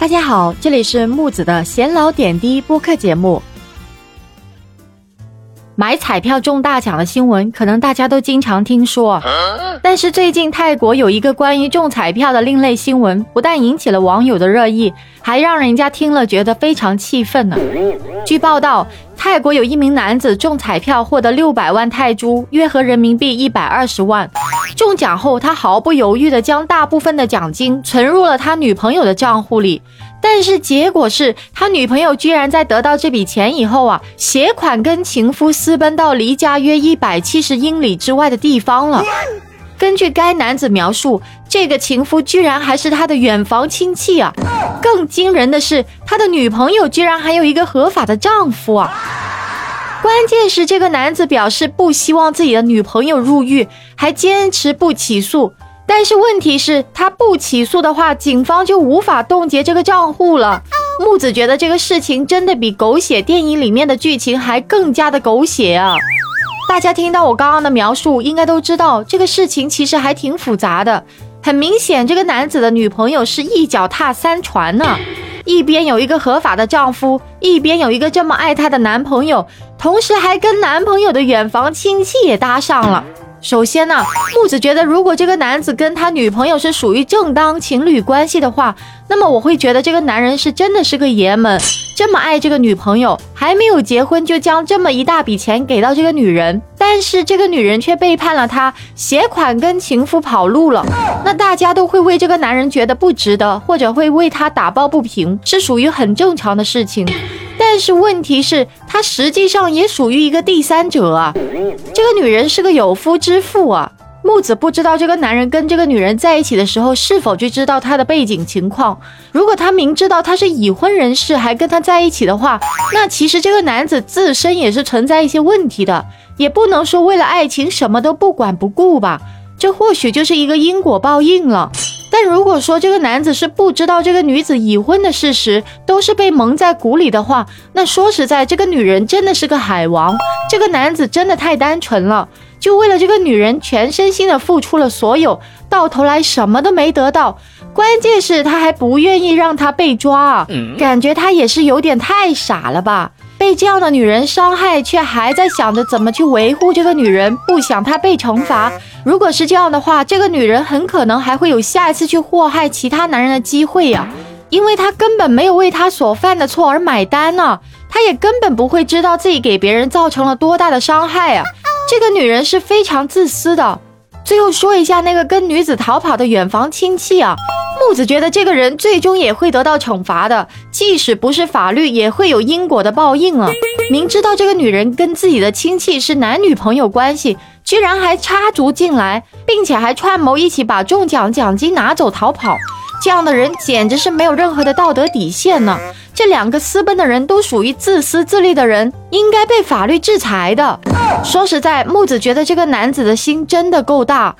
大家好，这里是木子的闲聊点滴播客节目。买彩票中大奖的新闻，可能大家都经常听说。但是最近泰国有一个关于中彩票的另类新闻，不但引起了网友的热议，还让人家听了觉得非常气愤呢。据报道，泰国有一名男子中彩票获得六百万泰铢，约合人民币一百二十万。中奖后，他毫不犹豫地将大部分的奖金存入了他女朋友的账户里。但是结果是他女朋友居然在得到这笔钱以后啊，携款跟情夫私奔到离家约一百七十英里之外的地方了。根据该男子描述，这个情夫居然还是他的远房亲戚啊！更惊人的是，他的女朋友居然还有一个合法的丈夫啊！关键是这个男子表示不希望自己的女朋友入狱，还坚持不起诉。但是问题是，他不起诉的话，警方就无法冻结这个账户了。木子觉得这个事情真的比狗血电影里面的剧情还更加的狗血啊！大家听到我刚刚的描述，应该都知道这个事情其实还挺复杂的。很明显，这个男子的女朋友是一脚踏三船呢，一边有一个合法的丈夫，一边有一个这么爱她的男朋友，同时还跟男朋友的远房亲戚也搭上了。首先呢，木子觉得，如果这个男子跟他女朋友是属于正当情侣关系的话，那么我会觉得这个男人是真的是个爷们，这么爱这个女朋友，还没有结婚就将这么一大笔钱给到这个女人，但是这个女人却背叛了他，携款跟情夫跑路了，那大家都会为这个男人觉得不值得，或者会为他打抱不平，是属于很正常的事情。但是问题是，他实际上也属于一个第三者啊。这个女人是个有夫之妇啊。木子不知道这个男人跟这个女人在一起的时候是否就知道她的背景情况。如果他明知道她是已婚人士还跟他在一起的话，那其实这个男子自身也是存在一些问题的，也不能说为了爱情什么都不管不顾吧。这或许就是一个因果报应了。但如果说这个男子是不知道这个女子已婚的事实，都是被蒙在鼓里的话，那说实在，这个女人真的是个海王，这个男子真的太单纯了，就为了这个女人全身心的付出了所有，到头来什么都没得到，关键是他还不愿意让她被抓啊，感觉他也是有点太傻了吧。被这样的女人伤害，却还在想着怎么去维护这个女人，不想她被惩罚。如果是这样的话，这个女人很可能还会有下一次去祸害其他男人的机会呀，因为她根本没有为她所犯的错而买单呢，她也根本不会知道自己给别人造成了多大的伤害啊。这个女人是非常自私的。最后说一下那个跟女子逃跑的远房亲戚啊，木子觉得这个人最终也会得到惩罚的，即使不是法律，也会有因果的报应了。明知道这个女人跟自己的亲戚是男女朋友关系，居然还插足进来，并且还串谋一起把中奖奖金拿走逃跑。这样的人简直是没有任何的道德底线呢！这两个私奔的人都属于自私自利的人，应该被法律制裁的。说实在，木子觉得这个男子的心真的够大，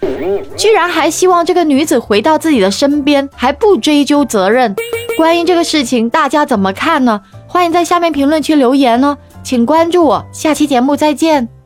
居然还希望这个女子回到自己的身边，还不追究责任。关于这个事情，大家怎么看呢？欢迎在下面评论区留言哦！请关注我，下期节目再见。